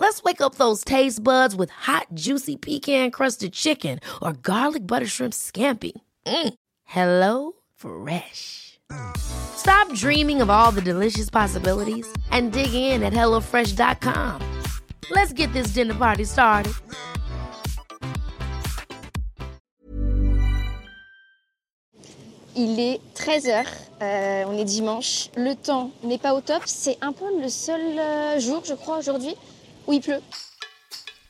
Let's wake up those taste buds with hot, juicy pecan-crusted chicken or garlic butter shrimp scampi. Mm. Hello Fresh. Stop dreaming of all the delicious possibilities and dig in at HelloFresh.com. Let's get this dinner party started. Il est 13h, on est dimanche. Le temps n'est pas au top. C'est un peu le seul euh, jour, je crois, aujourd'hui, où il pleut.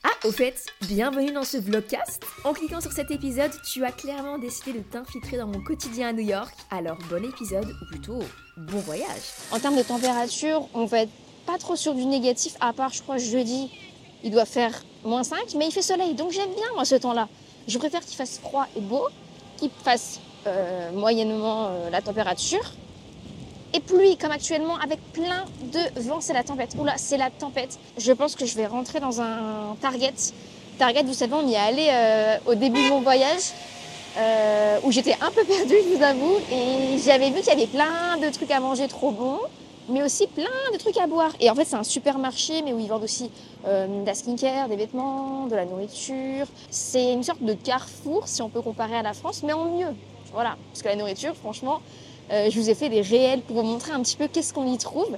Ah, au fait, bienvenue dans ce vlogcast. En cliquant sur cet épisode, tu as clairement décidé de t'infiltrer dans mon quotidien à New York. Alors bon épisode, ou plutôt bon voyage. En termes de température, on va être pas trop sur du négatif, à part, je crois, jeudi, il doit faire moins 5, mais il fait soleil, donc j'aime bien, moi, ce temps-là. Je préfère qu'il fasse froid et beau, qu'il fasse euh, moyennement euh, la température, et pluie, comme actuellement, avec plein de vent, c'est la tempête. Oula, c'est la tempête. Je pense que je vais rentrer dans un Target. Target, vous savez, on y est allé euh, au début de mon voyage, euh, où j'étais un peu perdue, je vous avoue, et j'avais vu qu'il y avait plein de trucs à manger trop bons, mais aussi plein de trucs à boire. Et en fait, c'est un supermarché, mais où ils vendent aussi euh, de la skincare, des vêtements, de la nourriture. C'est une sorte de carrefour, si on peut comparer à la France, mais en mieux. Voilà, parce que la nourriture, franchement, euh, je vous ai fait des réels pour vous montrer un petit peu qu'est-ce qu'on y trouve.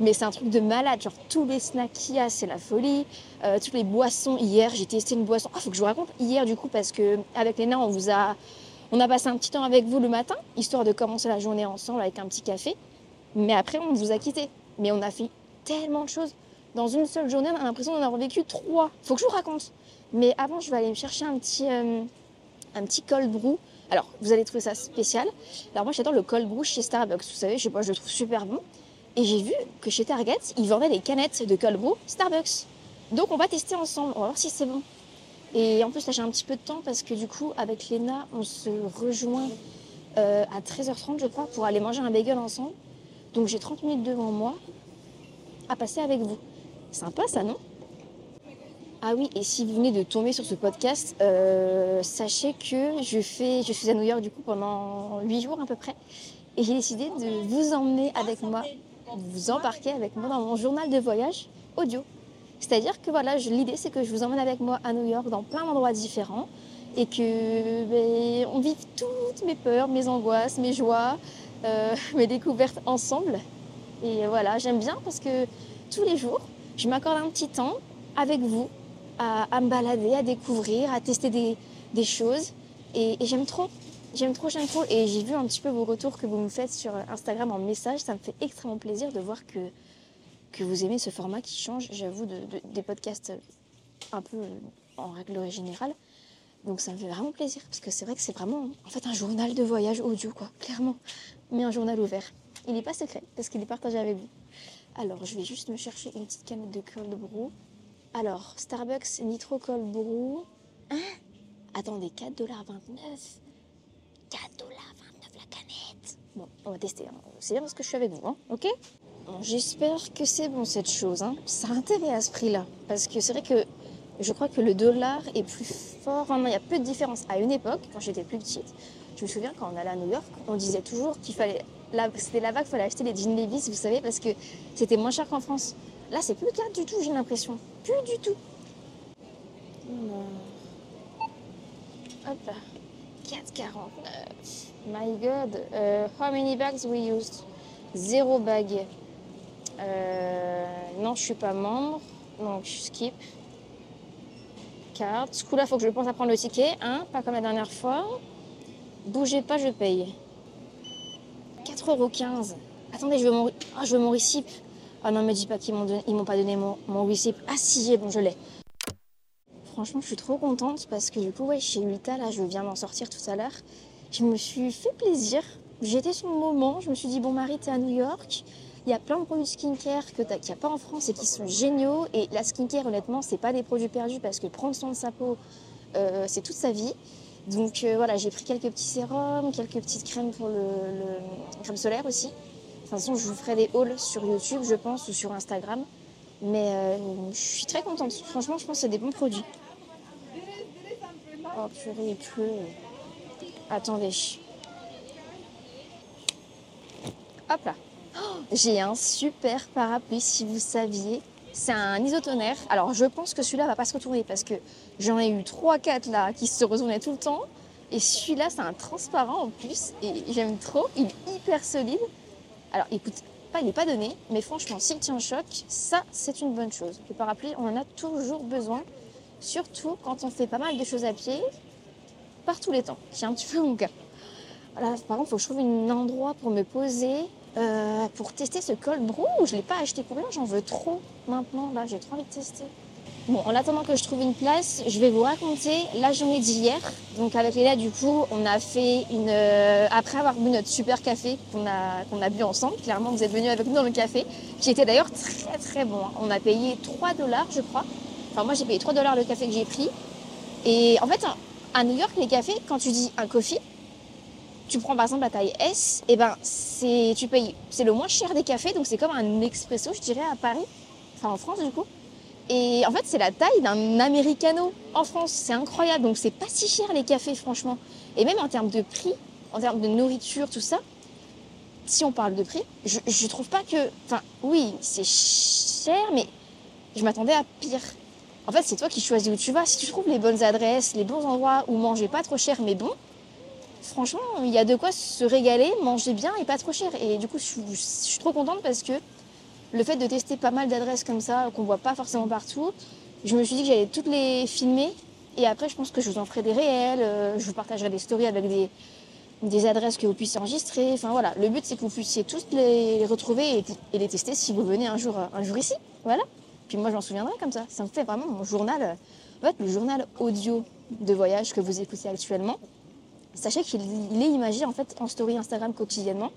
Mais c'est un truc de malade, genre tous les snacks qu'il y a, c'est la folie. Euh, toutes les boissons, hier, j'ai testé une boisson. Ah, faut que je vous raconte hier du coup, parce que avec Léna, on vous a, on a passé un petit temps avec vous le matin, histoire de commencer la journée ensemble avec un petit café. Mais après, on vous a quitté. Mais on a fait tellement de choses. Dans une seule journée, on a l'impression d'en avoir vécu trois. Faut que je vous raconte. Mais avant, je vais aller me chercher un petit, euh, un petit cold brew. Alors, vous allez trouver ça spécial. Alors moi, j'adore le cold brew chez Starbucks. Vous savez, je sais pas, je le trouve super bon. Et j'ai vu que chez Target, ils vendaient des canettes de cold Starbucks. Donc, on va tester ensemble. On va voir si c'est bon. Et en plus, là, j'ai un petit peu de temps parce que du coup, avec Léna, on se rejoint euh, à 13h30, je crois, pour aller manger un bagel ensemble. Donc, j'ai 30 minutes devant moi à passer avec vous. Sympa, ça, non? Ah oui, et si vous venez de tomber sur ce podcast, euh, sachez que je, fais, je suis à New York du coup pendant 8 jours à peu près. Et j'ai décidé de vous emmener avec moi, vous embarquer avec moi dans mon journal de voyage audio. C'est-à-dire que voilà, l'idée c'est que je vous emmène avec moi à New York dans plein d'endroits différents et que ben, on vive toutes mes peurs, mes angoisses, mes joies, euh, mes découvertes ensemble. Et voilà, j'aime bien parce que tous les jours, je m'accorde un petit temps avec vous à, me balader, à découvrir, à tester des, choses. Et, j'aime trop. J'aime trop, j'aime trop. Et j'ai vu un petit peu vos retours que vous me faites sur Instagram en message. Ça me fait extrêmement plaisir de voir que, que vous aimez ce format qui change, j'avoue, de, de- des podcasts un peu en règle générale. Donc ça me fait vraiment plaisir parce que c'est vrai que c'est vraiment en fait un journal de voyage audio, quoi, clairement. Mais un journal ouvert. Il n'est pas secret parce qu'il est partagé avec vous. Alors, je vais juste me chercher une petite canette de cold brew. Alors, Starbucks Nitro Cold Brew. Hein? Attendez, 4,29$. 4,29$ la canette. Bon, on va tester. hein. C'est bien parce que je suis avec vous, hein, ok? Bon, J'espère que c'est bon cette chose. Hein. Ça a intérêt à ce prix-là. Parce que c'est vrai que je crois que le dollar est plus fort. Enfin, non, il y a peu de différence. À une époque, quand j'étais plus petite, je me souviens quand on allait à New York, on disait toujours qu'il fallait. là- C'était là-bas qu'il fallait acheter les jeans Levi's, vous savez, parce que c'était moins cher qu'en France. Là, c'est plus le cas du tout, j'ai l'impression. Plus du tout. Hop là. 4,49. My God. Euh, how many bags we used? Zéro bague. Euh, non, je suis pas membre. Donc, je skip. Carte. Ce coup-là, faut que je pense à prendre le ticket. Hein pas comme la dernière fois. Bougez pas, je paye. 4,15€. Attendez, je veux mon, ah, je veux mon receipt. Ah non, me dis pas qu'ils m'ont m'ont pas donné mon, mon. Ah si, bon, je l'ai. franchement, je suis trop contente parce que du coup, ouais, chez Ulta, là, je viens d'en sortir tout à l'heure. Je me suis fait plaisir. J'étais sur le moment. Je me suis dit, bon, Marie, t'es à New York. Il y a plein de produits skincare qu'il n'y a pas en France et qui sont géniaux. Et la skincare, honnêtement, c'est pas des produits perdus parce que prendre soin de sa peau, euh, c'est toute sa vie. Donc euh, voilà, j'ai pris quelques petits sérums, quelques petites crèmes pour le crème solaire aussi. De toute façon, je vous ferai des hauls sur YouTube, je pense, ou sur Instagram. Mais euh, je suis très contente. Franchement, je pense que c'est des bons produits. Oh purée, il pleut. Attendez. Hop là. Oh, J'ai un super parapluie, si vous saviez. C'est un isotonnerre. Alors, je pense que celui-là va pas se retourner parce que j'en ai eu 3-4 là qui se retournaient tout le temps. Et celui-là, c'est un transparent en plus. Et j'aime trop. Il est hyper solide. Alors, écoute, il n'est pas donné, mais franchement, s'il tient choc, ça, c'est une bonne chose. Le parapluie, on en a toujours besoin, surtout quand on fait pas mal de choses à pied, par tous les temps, qui est un petit peu mon cas. Voilà, par contre, il faut que je trouve un endroit pour me poser, euh, pour tester ce col brou. Je ne l'ai pas acheté pour rien, j'en veux trop maintenant, là, j'ai trop envie de tester. Bon, en attendant que je trouve une place, je vais vous raconter la journée d'hier. Donc avec Léla, du coup, on a fait une... euh, après avoir bu notre super café qu'on a, qu'on a bu ensemble, clairement, vous êtes venus avec nous dans le café, qui était d'ailleurs très très bon. hein. On a payé 3 dollars, je crois. Enfin, moi, j'ai payé 3 dollars le café que j'ai pris. Et en fait, à New York, les cafés, quand tu dis un coffee, tu prends par exemple la taille S, et ben c'est tu payes c'est le moins cher des cafés, donc c'est comme un expresso, je dirais à Paris, enfin en France du coup. Et en fait, c'est la taille d'un americano en France, c'est incroyable. Donc c'est pas si cher les cafés franchement. Et même en termes de prix, en termes de nourriture, tout ça, si on parle de prix, je, je trouve pas que enfin oui, c'est cher mais je m'attendais à pire. En fait, c'est toi qui choisis où tu vas. Si tu trouves les bonnes adresses, les bons endroits où manger pas trop cher mais bon, franchement, il y a de quoi se régaler, manger bien et pas trop cher. Et du coup, je, suis- je suis trop contente parce que le fait de tester pas mal d'adresses comme ça, qu'on voit pas forcément partout, je me suis dit que j'allais toutes les filmer. Et après, je pense que je vous en ferai des réels, euh, je vous partagerai des stories avec des, adresses que vous puissiez enregistrer. Enfin voilà, le but c'est que vous puissiez tous les, retrouver et, les tester si vous venez un jour, euh, ici. Voilà. Puis moi, je m'en souviendrai comme ça. Ça me fait vraiment mon journal, euh, en le journal audio de voyage que vous écoutez actuellement. Sachez qu'il il est imagé en fait en story Instagram quotidiennement.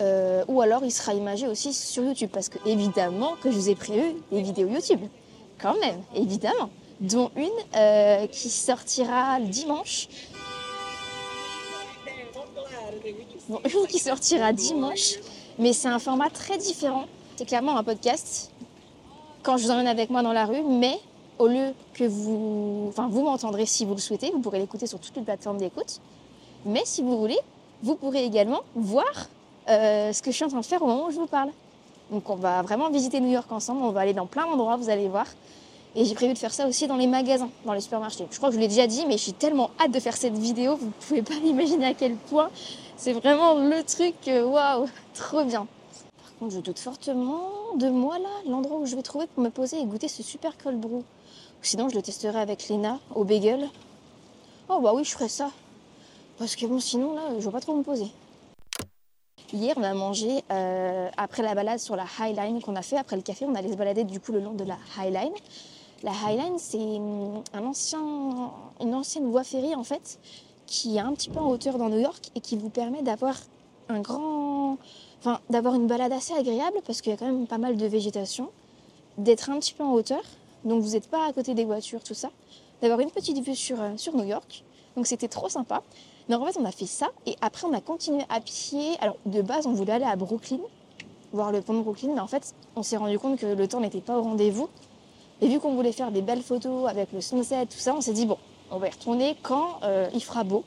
Euh, ou alors il sera imagé aussi sur YouTube parce que évidemment que je vous ai prévu des vidéos YouTube. Quand même, évidemment. Dont une euh, qui sortira le dimanche. Une qui sortira dimanche, mais c'est un format très différent. C'est clairement un podcast quand je vous emmène avec moi dans la rue, mais au lieu que vous, enfin vous m'entendrez si vous le souhaitez, vous pourrez l'écouter sur toutes les plateformes d'écoute. Mais si vous voulez, vous pourrez également voir euh, ce que je suis en train de faire au moment où je vous parle. Donc on va vraiment visiter New York ensemble, on va aller dans plein d'endroits, vous allez voir. Et j'ai prévu de faire ça aussi dans les magasins, dans les supermarchés. Je crois que je vous l'ai déjà dit, mais j'ai tellement hâte de faire cette vidéo, vous pouvez pas imaginer à quel point c'est vraiment le truc, euh, waouh, trop bien. Par contre, je doute fortement de moi là, l'endroit où je vais trouver pour me poser et goûter ce super cold brew. Sinon, je le testerai avec Lena au bagel. Oh bah oui, je ferai ça. Parce que bon, sinon là, je vois pas trop me poser. Hier, on a mangé après la balade sur la High Line qu'on a fait après le café. On allait se balader du coup le long de la High Line. La High Line, c'est hum, un ancien, une ancienne voie ferrée en fait qui est un petit peu en hauteur dans New York et qui vous permet d'avoir un grand, enfin d'avoir une balade assez agréable parce qu'il y a quand même pas mal de végétation, d'être un petit peu en hauteur, donc vous n'êtes pas à côté des voitures, tout ça, d'avoir une petite vue sur, euh, sur New York. Donc c'était trop sympa. Donc en fait, on a fait ça et après on a continué à pied. Alors de base, on voulait aller à Brooklyn, voir le pont de Brooklyn, mais en fait, on s'est rendu compte que le temps n'était pas au rendez-vous. Et vu qu'on voulait faire des belles photos avec le sunset, tout ça, on s'est dit bon, on va y retourner quand euh, il fera beau.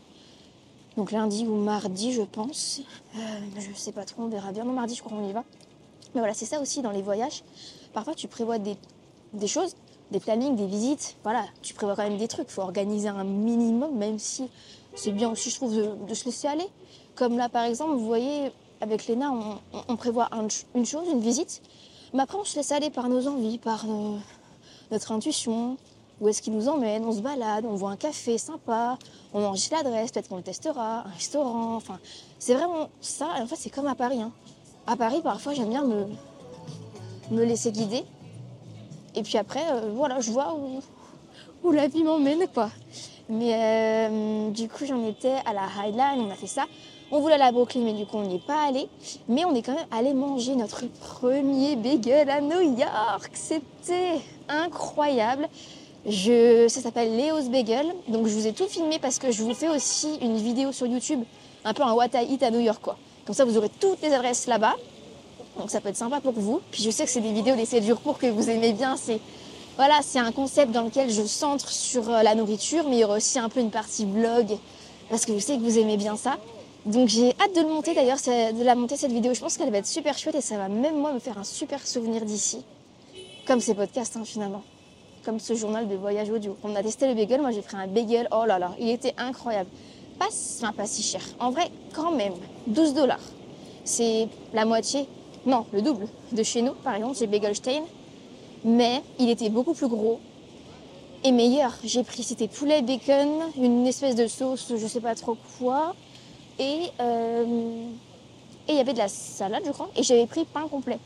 Donc lundi ou mardi, je pense. Euh, je sais pas trop, on verra bien. Non, mardi, je crois qu'on y va. Mais voilà, c'est ça aussi dans les voyages. Parfois, tu prévois des, des choses, des plannings, des visites. Voilà, tu prévois quand même des trucs. Il faut organiser un minimum, même si c'est bien aussi, je trouve, de, se laisser aller. Comme là, par exemple, vous voyez, avec Léna, on, prévoit un- une chose, une visite. Mais après, on se laisse aller par nos envies, par nos- notre intuition. Où est-ce qu'il nous emmène On se balade, on voit un café sympa, on enregistre l'adresse, peut-être qu'on le testera, un restaurant. Enfin, c'est vraiment ça. Et en fait, c'est comme à Paris. hein. À Paris, parfois, j'aime bien me, me laisser guider. Et puis après, euh, voilà, je vois où, où la vie m'emmène quoi. Mais euh, du coup, j'en étais à la Highline, on a fait ça. On voulait aller à Brooklyn, mais du coup, on n'y est pas allé. Mais on est quand même allé manger notre premier bagel à New York. C'était incroyable. Je, ça s'appelle Léo's Bagel. Donc, je vous ai tout filmé parce que je vous fais aussi une vidéo sur YouTube, un peu un What I Eat à New York, quoi. Comme ça, vous aurez toutes les adresses là-bas. Donc, ça peut être sympa pour vous. Puis, je sais que c'est des vidéos d'essai dur pour que vous aimez bien. C'est voilà, c'est un concept dans lequel je centre sur euh, la nourriture, mais il y aura aussi un peu une partie vlog parce que je sais que vous aimez bien ça. Donc j'ai hâte de le monter d'ailleurs, de la monter cette vidéo. Je pense qu'elle va être super chouette et ça va même moi me faire un super souvenir d'ici. Comme ces podcasts hein, finalement. Comme ce journal de voyage audio. On a testé le bagel, moi j'ai pris un bagel, oh là là, il était incroyable. Pas, enfin, pas si cher. En vrai, quand même, 12 dollars. C'est la moitié, non, le double de chez nous par exemple, chez Bagelstein. Mais il était beaucoup plus gros et meilleur. J'ai pris, c'était poulet, bacon, une espèce de sauce, je sais pas trop quoi. Euh, et il y avait de la salade, je crois. Et j'avais pris pain complet.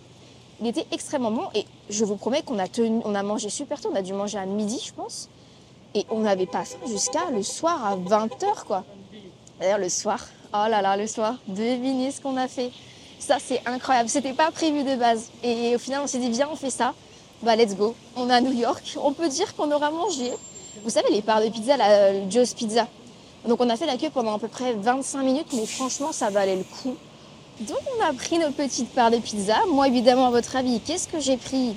Il était extrêmement bon et je vous promets qu'on a, tenu, on a mangé super tôt. On a dû manger à midi, je pense. Et on n'avait pas faim jusqu'à le soir à 20h, quoi. D'ailleurs, le soir, oh là là, le soir, devinez ce qu'on a fait. Ça, c'est incroyable. C'était pas prévu de base. Et au final, on s'est dit, viens, on fait ça. Bah, let's go. On est à New York. On peut dire qu'on aura mangé. Vous savez, les parts de pizza, la Joe's Pizza. Donc on a fait la queue pendant à peu près 25 minutes, mais franchement ça valait le coup. Donc on a pris nos petites parts de pizza. Moi évidemment à votre avis, qu'est-ce que j'ai pris?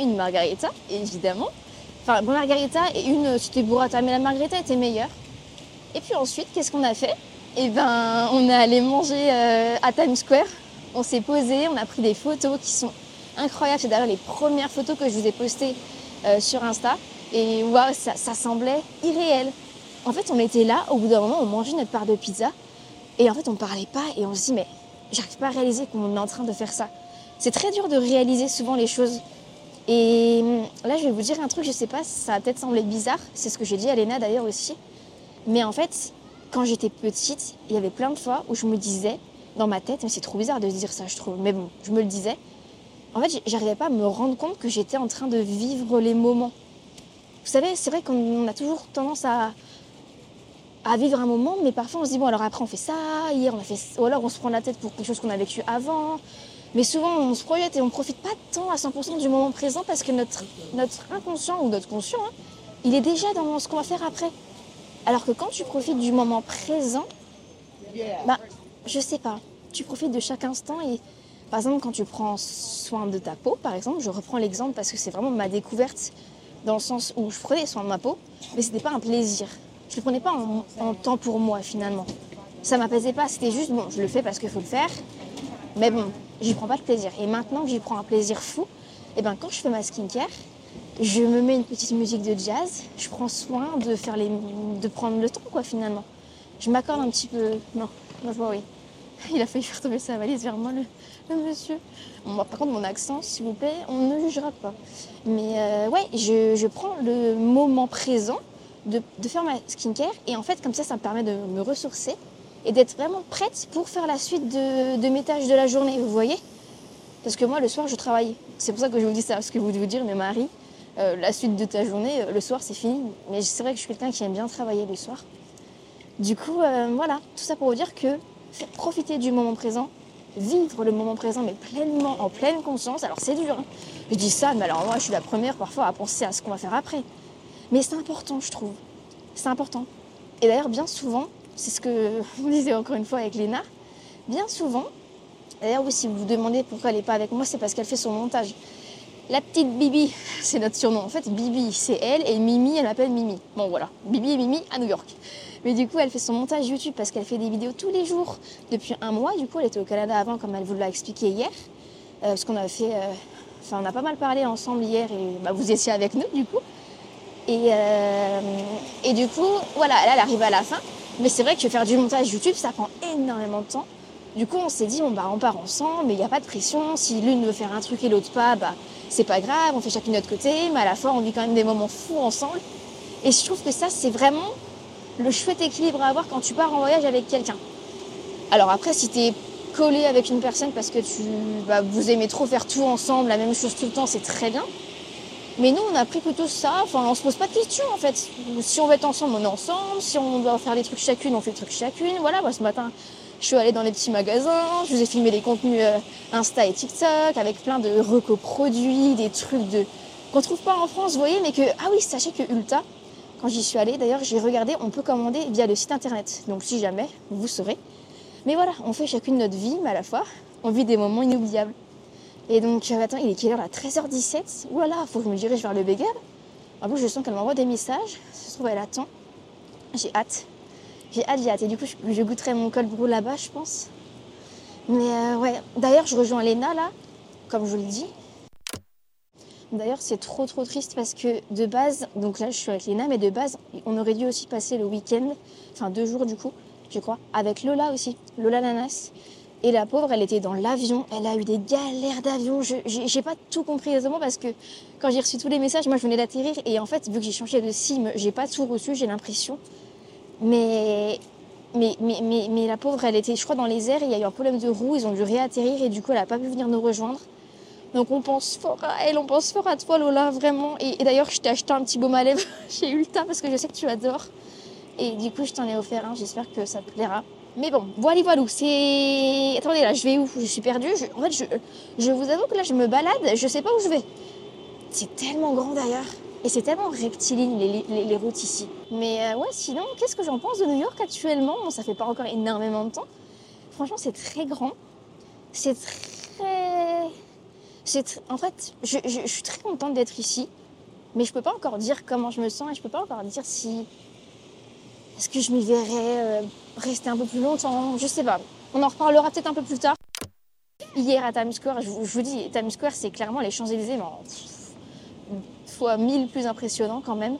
Une margarita, évidemment. Enfin, bon margarita et une, c'était burrata, mais la margarita était meilleure. Et puis ensuite, qu'est-ce qu'on a fait? Eh ben, on est allé manger euh, à Times Square. On s'est posé, on a pris des photos qui sont incroyables. C'est d'ailleurs les premières photos que je vous ai postées euh, sur Insta. Et waouh, ça, semblait irréel. En fait, on était là, au bout d'un moment, on mangeait notre part de pizza, et en fait, on parlait pas, et on se dit, mais j'arrive pas à réaliser qu'on est en train de faire ça. C'est très dur de réaliser souvent les choses. Et hum, là, je vais vous dire un truc, je sais pas, ça va peut-être sembler bizarre, c'est ce que j'ai dit à Léna d'ailleurs aussi. Mais en fait, quand j'étais petite, il y avait plein de fois où je me disais, dans ma tête, mais c'est trop bizarre de dire ça, je trouve, mais bon, je me le disais. En fait, j'arrivais pas à me rendre compte que j'étais en train de vivre les moments. Vous savez, c'est vrai qu'on a toujours tendance à, à vivre un moment, mais parfois on se dit, bon, alors après on fait ça, hier on a fait ou alors on se prend la tête pour quelque chose qu'on a vécu avant. Mais souvent on se projette et on profite pas tant à 100% du moment présent parce que notre, notre inconscient ou notre conscient, hein, il est déjà dans ce qu'on va faire après. Alors que quand tu profites du moment présent, bah, je sais pas, tu profites de chaque instant et par exemple quand tu prends soin de ta peau, par exemple, je reprends l'exemple parce que c'est vraiment ma découverte dans le sens où je prenais soin de ma peau, mais c'était pas un plaisir je le prenais pas en, temps pour moi finalement. Ça m'apaisait pas, c'était juste bon, je le fais parce qu'il faut le faire, mais bon, j'y prends pas de plaisir. Et maintenant que j'y prends un plaisir fou, et eh ben quand je fais ma skincare, je me mets une petite musique de jazz, je prends soin de faire les, de prendre le temps quoi finalement. Je m'accorde un petit peu, non, vois oui. Il a failli faire tomber sa valise vers moi, le, monsieur. par contre, mon accent, s'il vous plaît, on ne jugera pas. Mais euh, ouais, je, je, prends le moment présent de, faire ma skincare. Et en fait, comme ça, ça me permet de me ressourcer et d'être vraiment prête pour faire la suite de, mes tâches de la journée, vous voyez? Parce que moi, le soir, je travaille. C'est pour ça que je vous dis ça, parce que vous devez vous dire, mais Marie, euh, la suite de ta journée, euh, le soir, c'est fini. Mais c'est vrai que je suis quelqu'un qui aime bien travailler le soir. Du coup, euh, voilà, tout ça pour vous dire que profiter du moment présent, vivre le moment présent, mais pleinement, en pleine conscience. Alors c'est dur, hein. je dis ça, mais alors moi, je suis la première parfois à penser à ce qu'on va faire après. Mais c'est important, je trouve. C'est important. Et d'ailleurs, bien souvent, c'est ce que vous disait encore une fois avec Léna, bien souvent, d'ailleurs, oui, si vous vous demandez pourquoi elle n'est pas avec moi, c'est parce qu'elle fait son montage. La petite Bibi, c'est notre surnom. En fait, Bibi, c'est elle, et Mimi, elle m'appelle Mimi. Bon, voilà, Bibi et Mimi à New York. Mais du coup, elle fait son montage YouTube parce qu'elle fait des vidéos tous les jours depuis un mois. Du coup, elle était au Canada avant, comme elle vous l'a expliqué hier. Euh, parce qu'on a fait. Euh, enfin, on a pas mal parlé ensemble hier et bah, vous étiez avec nous, du coup. Euh, et, du coup, voilà, là, elle arrive à la fin. Mais c'est vrai que faire du montage YouTube, ça prend énormément de temps. Du coup, on s'est dit, on, bah, on part ensemble, mais il n'y a pas de pression. Si l'une veut faire un truc et l'autre pas, bah, c'est pas grave, on fait chacune de notre côté. Mais à la fois, on vit quand même des moments fous ensemble. Et je trouve que ça, c'est vraiment le chouette équilibre à avoir quand tu pars en voyage avec quelqu'un. Alors après, si tu es collé avec une personne parce que tu, bah, vous aimez trop faire tout ensemble, la même chose tout le temps, c'est très bien. Mais nous, on a pris plutôt ça. Enfin, on se pose pas de questions en fait. Si on veut être ensemble, on est ensemble. Si on doit faire des trucs chacune, on fait des trucs chacune. Voilà, ce matin, je suis allée dans les petits magasins. Je vous ai filmé des contenus euh, Insta et TikTok avec plein de recoproduits, des trucs de qu'on trouve pas en France, vous voyez. Mais que ah oui, sachez que Ulta, quand j'y suis allée, d'ailleurs, j'ai regardé, on peut commander via le site internet. Donc si jamais, vous saurez. Mais voilà, on fait chacune notre vie, mais à la fois, on vit des moments inoubliables. Et donc, attends, il est quelle heure là? 13h17 Ouh là là, faut que je me dirige vers le bagel. En plus, je sens qu'elle m'envoie des messages. Ça se trouve, elle attend. J'ai hâte. J'ai hâte, j'ai hâte. Et du coup, je, goûterai mon col là-bas, je pense. Mais euh, ouais, d'ailleurs, je rejoins Léna là, comme je vous l'ai dit. D'ailleurs, c'est trop trop triste parce que de base, donc là, je suis avec Léna, mais de base, on aurait dû aussi passer le week-end, enfin deux jours du coup, je crois, avec Lola aussi, Lola Nanas. Et la pauvre, elle était dans l'avion, elle a eu des galères d'avion. Je j'ai pas tout compris exactement parce que quand j'ai reçu tous les messages, moi je venais d'atterrir et en fait, vu que j'ai changé de SIM, j'ai pas tout reçu, j'ai l'impression. Mais mais, mais, mais, mais, la pauvre, elle était, je crois, dans les airs, il y a eu un problème de roue, ils ont dû réatterrir et du coup, elle n'a pas pu venir nous rejoindre. Donc on pense fort à elle, on pense fort à toi, Lola, vraiment. Et, d'ailleurs, je t'ai acheté un petit baume à lèvres chez Ulta parce que je sais que tu adores. Et du coup, je t'en ai offert un, j'espère que ça te plaira. Mais bon, voilà, voilà, c'est... Attendez, là, je vais où? Je suis perdue. En fait, je... vous avoue que là, je me balade, je sais pas où je vais. C'est tellement grand d'ailleurs. Et c'est tellement rectiligne les, routes ici. Mais euh, ouais, sinon, qu'est-ce que j'en pense de New York actuellement? Bon, ça fait pas encore énormément de temps. Franchement, c'est très grand. C'est très... C'est En fait, je, suis très contente d'être ici. Mais je peux pas encore dire comment je me sens et je peux pas encore dire si... Est-ce que je m'y verrais euh, rester un peu plus longtemps Je sais pas. On en reparlera peut-être un peu plus tard. Hier à Times Square, je vous, dis, Times Square, c'est clairement les Champs-Élysées, mais en fois mille plus impressionnant quand même.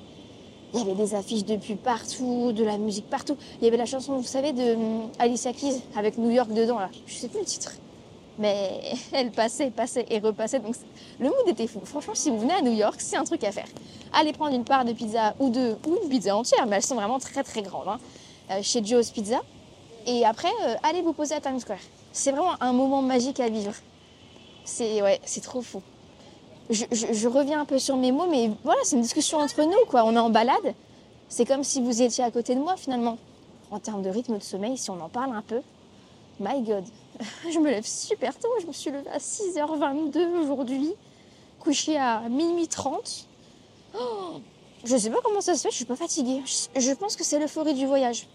Il y avait des affiches de pub partout, de la musique partout. Il y avait la chanson, vous savez, de hum, Alicia Keys avec New York dedans, là. Je sais plus le titre. Mais elle passait, passait et repassait. Donc le mood était fou. Franchement, si vous venez à New York, c'est un truc à faire. Allez prendre une part de pizza ou deux, ou une pizza entière, mais elles sont vraiment très très grandes, hein, euh, chez Joe's Pizza. Et après, euh, allez vous poser à Times Square. C'est vraiment un moment magique à vivre. C'est ouais, trop fou. Je, je, je, reviens un peu sur mes mots, mais voilà, c'est une discussion entre nous, quoi. On est en balade. C'est comme si vous étiez à côté de moi, finalement. En termes de rythme de sommeil, si on en parle un peu, my God, je me lève super tôt. Je me suis levée à 6h22 aujourd'hui, couchée à minuit 30. Oh, je sais pas comment ça se fait, je suis pas fatiguée. Je, pense que c'est l'euphorie du voyage.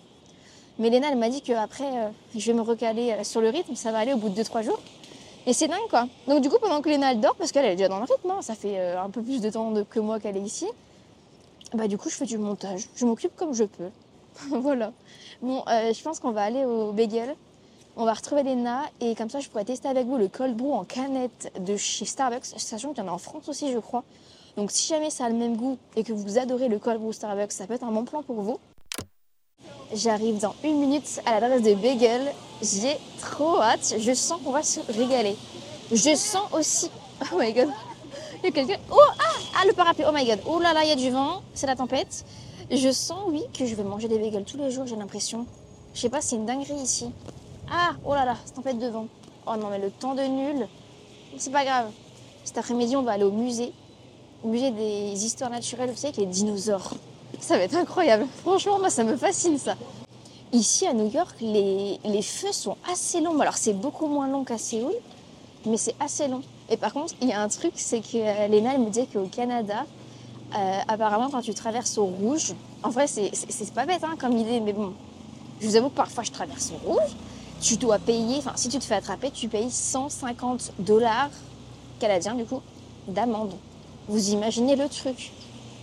Mais Léna, elle m'a dit qu'après, euh, je vais me recaler sur le rythme, ça va aller au bout de 2-3 jours. Et c'est dingue quoi. Donc du coup pendant que Léna dort, parce qu'elle est déjà dans le rythme, hein, ça fait euh, un peu plus de temps que moi qu'elle est ici, bah du coup je fais du montage. Je m'occupe comme je peux. voilà. Bon, euh, je pense qu'on va aller au bagel. On va retrouver Léna et comme ça je pourrais tester avec vous le cold brew en canette de chez Starbucks, sachant qu'il y en a en France aussi je crois. Donc si jamais ça a le même goût et que vous adorez le cold brew Starbucks, ça peut être un bon plan pour vous. J'arrive dans une minute à l'adresse de Bagel. J'ai trop hâte. Je sens qu'on va se régaler. Je sens aussi. Oh my god. Il y a quelqu'un. Oh ah, ah le parapluie. Oh my god. Oh là là, il y a du vent. C'est la tempête. Je sens, oui, que je vais manger des bagels tous les jours, j'ai l'impression. Je sais pas, c'est une dinguerie ici. Ah, oh là là, c'est tempête de vent. Oh non, mais le temps de nul. C'est pas grave. Cet après-midi, on va aller au musée. Au musée des histoires naturelles, vous savez, avec les dinosaures. Ça va être incroyable. Franchement, moi, ça me fascine ça. Ici à New York, les, feux sont assez longs. Alors, c'est beaucoup moins long qu'à Séoul, mais c'est assez long. Et par contre, il y a un truc, c'est que Léna, elle me disait qu'au Canada, euh, apparemment, quand tu traverses au rouge, en vrai, c'est pas bête hein, comme idée, mais bon, je vous avoue que parfois je traverse au rouge, tu dois payer, enfin, si tu te fais attraper, tu payes 150 dollars canadiens, du coup, d'amende. Vous imaginez le truc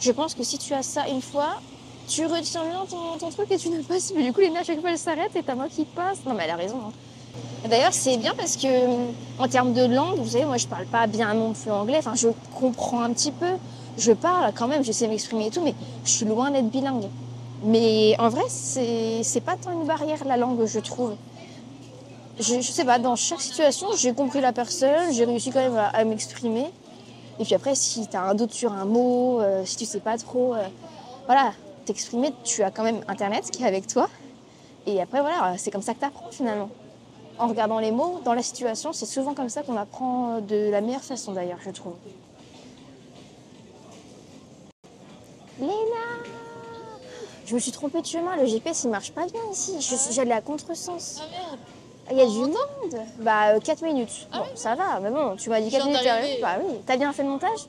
je pense que si tu as ça une fois, tu retiens bien ton, ton truc et tu ne passes plus. Du coup, les à chaque fois, elle s'arrête et t'as moi qui passe. Non, mais elle a raison. Hein. D'ailleurs, c'est bien parce que, en termes de langue, vous savez, moi, je parle pas bien non plus anglais. Enfin, je comprends un petit peu. Je parle quand même, je sais m'exprimer et tout, mais je suis loin d'être bilingue. Mais en vrai, c'est pas tant une barrière, la langue, je trouve je, sais pas, dans chaque situation, j'ai compris la personne, j'ai réussi quand même à, m'exprimer. Et puis après, si tu as un doute sur un mot, euh, si tu sais pas trop, euh, voilà, t'exprimer, tu as quand même Internet qui est avec toi. Et après, voilà, c'est comme ça que t'apprends finalement. En regardant les mots, dans la situation, c'est souvent comme ça qu'on apprend euh, de la meilleure façon d'ailleurs, je trouve. Léna Je me suis trompée de chemin, le GPS il marche pas bien ici, j'allais à contresens. Ah merde il y a du monde. Bah, 4 minutes. Ah bon, ça va, mais bon, tu m'as dit Je 4 viens minutes. arrivé. Bah oui. T'as bien fait le montage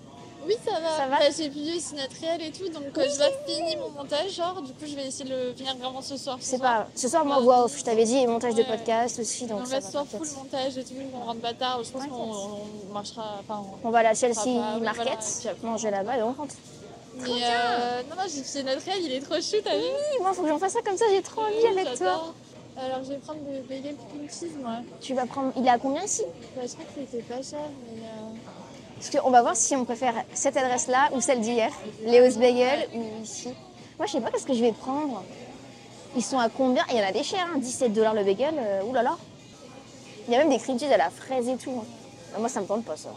Oui, ça va. Ça va Bah, j'ai vu aussi notre réel et tout, donc euh, je dois finir mon montage. Genre, du coup, je vais essayer de le finir vraiment ce soir. ce C'est soir. pas. Ce soir, moi, voix off, je t'avais dit, et montage de podcast aussi, donc là, va. ce soir, full montage et tout, on rentre bâtard. Je pense qu'on on marchera. Enfin, on- On va à la Chelsea oui, Market, voilà, puis après- manger là-bas et on rentre. Mais euh, non, non, j'ai fait notre réel, il est trop chou, t'as vu Oui, moi, faut que j'en fasse ça comme ça, j'ai trop envie avec toi. Alors, je vais prendre des bagels cream cheese, moi. Tu vas prendre. Il est à combien ici? Bah, je crois que c'était pas cher, mais. euh, Parce qu'on va voir si on préfère cette adresse-là ou celle d'hier. Léo's Bagel ou ici. Moi, je sais pas qu'est-ce que je vais prendre. Ils sont à combien? Il y en a des chers, hein, 17 dollars le bagel. euh, là. Il y a même des cream cheese à la fraise et tout. hein. Ah, Moi, ça me tente pas ça.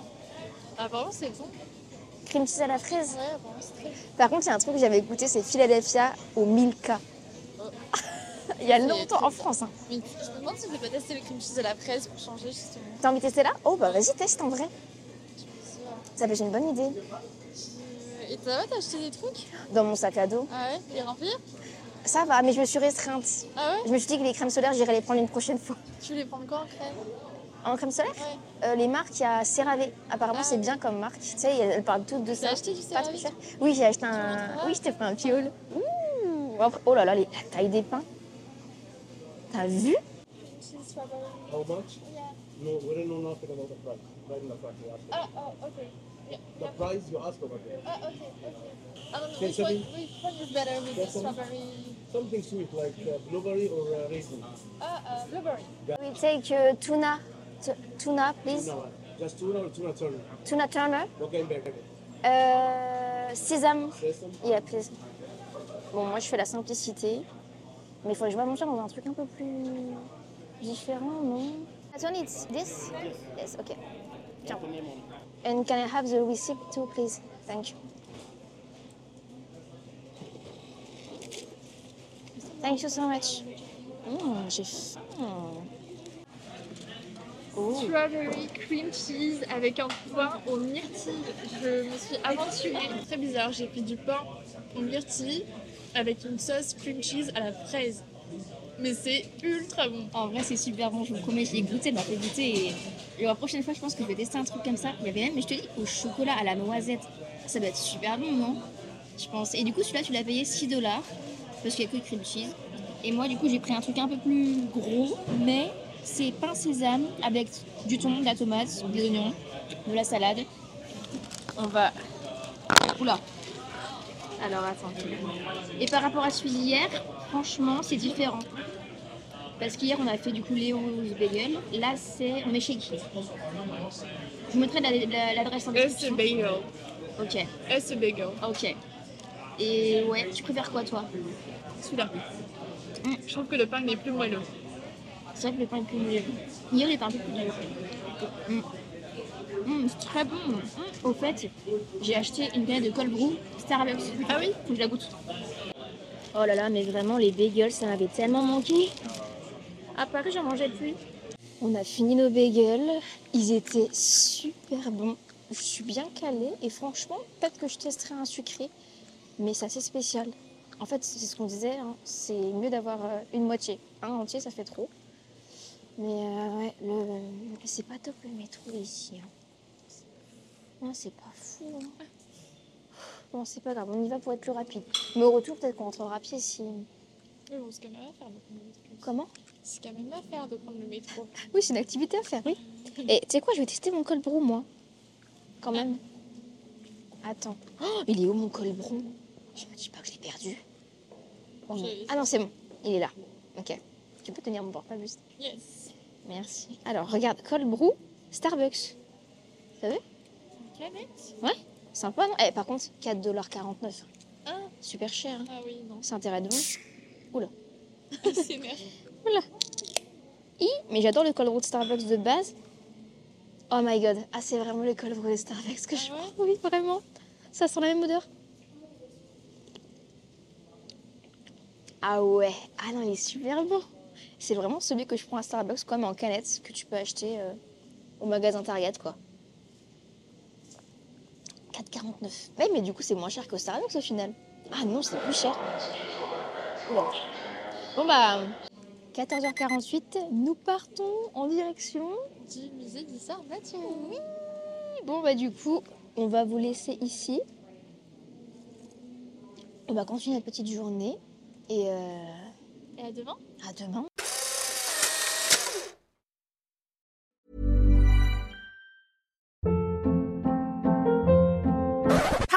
Apparemment, c'est bon. Cream cheese à la fraise? Ouais, apparemment, c'est très bon. Par contre, il y a un truc que j'avais goûté, c'est Philadelphia au Milka. Il y a longtemps en France. hein. Je me demande si je vais pas tester le cream cheese à la fraise pour changer, justement. T'as envie de tester là? Oh, bah vas-y, teste en vrai. Ça fait une bonne idée. euh, Et ça va, t'as acheté des trucs? Dans mon sac à dos. Ah ouais Les remplir? Ça va, mais je me suis restreinte. Ah ouais? Je me suis dit que les crèmes solaires, j'irai les prendre une prochaine fois. Tu voulais prendre quoi en crème? En crème solaire? Ouais. Euh, Les marques, il y a CeraVe. Apparemment, Ah c'est ouais. bien comme marque. Tu sais, elles parlent toutes de ça. acheté du CeraVe. Oui, j'ai acheté un. Oui, je t'ai fait un petit haul. Oh là là, les- la taille des pains. T'as vu? How much? Yeah. No, we don't know nothing about the price. Right the fact you ask. Ah, oh, okay. Yeah. The price you ask over there. Ah, okay, okay. I don't know which one, something- which one is better with the strawberry. Something sweet like uh, blueberry or uh, raisin. Ah, uh, blueberry. We take uh, tuna. T- tuna, please. No, just tuna or tuna turner? Tuna Turner. Bag? Euh, sésame. Sesame? Yeah, please. Bon, moi, je fais la simplicité. Mais il faut que je vais manger dans un truc un peu plus différent, non That one, it's this? Yes, okay. Tiens. And can I have the receipt too, please? Thank you. Thank you so much. Mmh, j'ai faim. Oh. Strawberry cream cheese avec un pain aux myrtilles. Je me suis aventurée. Très bizarre, j'ai pris du pain aux myrtilles avec une sauce cream cheese à la fraise. Mais c'est ultra bon. En vrai, c'est super bon, je vous promets, j'ai goûté, fait goûter. Et, et la prochaine fois, je pense que je vais tester un truc comme ça. Il y avait même, mais je te dis, au chocolat, à la noisette. Ça doit être super bon, non? Je pense. Et du coup, celui-là, tu l'as payé 6 dollars, parce qu'il n'y a que de cream cheese. Et moi, du coup, j'ai pris un truc un peu plus gros, mais c'est pain sésame avec du thon, de la tomate, des oignons, de la salade. On va. Oula Alors, attends. Et par rapport à celui d'hier, franchement, c'est différent. Parce qu'hier, on a fait du coup Léo's Bagel. Là, c'est. On est chez qui? Je vous mettrai la- la- l'adresse en description. bagel. Ok, S bagel. ok. Et ouais, tu préfères quoi toi? Celui-là. Je trouve que le pain est plus moelleux. C'est vrai que le pain est plus moelleux. Hier, il était un peu plus moelleux. Mm. Mm, c'est très bon. Mm. Au fait, j'ai acheté une canette de cold brew Starbucks. Ah oui Faut que je la goûte. Oh là là, mais vraiment, les bagels, ça m'avait tellement manqué. À Paris, j'en mangeais plus. On a fini nos bagels. Ils étaient super bons. Je suis bien calée et franchement, peut-être que je testerai un sucré, mais c'est assez spécial. En fait, c'est ce qu'on disait, hein, c'est mieux d'avoir euh, une moitié. Un entier, ça fait trop. Mais euh, ouais, le... c'est pas top le métro ici. Hein. Non, c'est pas fou. hein. Bon, c'est pas grave, on y va pour être plus rapide. Mais au retour, peut-être qu'on rentrera à pied si. Oui, bon, c'est quand même à faire de prendre le métro. Comment? C'est quand même à faire de prendre le métro. Oui, c'est une activité à faire, oui. Et tu sais quoi, je vais tester mon col brou, moi. Quand même. Attends. Oh, il est où mon col brou Je me dis pas que je l'ai perdu. Oh, non. Ah non, c'est bon. Il est là. Ok. Tu peux tenir mon portable juste. Yes. Merci. Alors, regarde, col brou, Starbucks. Une canette? Ouais. Sympa, non Eh, par contre, 4,49$. Ah, Super cher. hein. ah oui, non. C'est intérêt de. Oula. c'est merde. Hi, mais j'adore le col brou de Starbucks de base. Oh my god. Ah, c'est vraiment le col brou de Starbucks que Ah je ouais prends. Oui, vraiment. Ça sent la même odeur. Ah ouais. Ah non, il est super bon. C'est vraiment celui que je prends à Starbucks, comme en canette, que tu peux acheter euh, au magasin Target, quoi. 4,49. Ouais, mais du coup, c'est moins cher qu'au Starbucks au final. Ah non, c'est plus cher. Bon. Bon bah, 14h48, nous partons en direction. Du musée du Sarbatian. Oui. Bon bah du coup, on va vous laisser ici. On va continuer notre petite journée. Et euh, Et à demain. à demain.